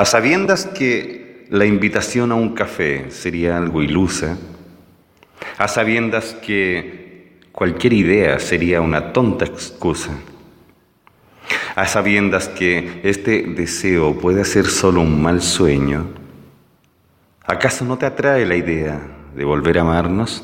A sabiendas que la invitación a un café sería algo ilusa, a sabiendas que cualquier idea sería una tonta excusa, a sabiendas que este deseo puede ser solo un mal sueño, ¿acaso no te atrae la idea de volver a amarnos?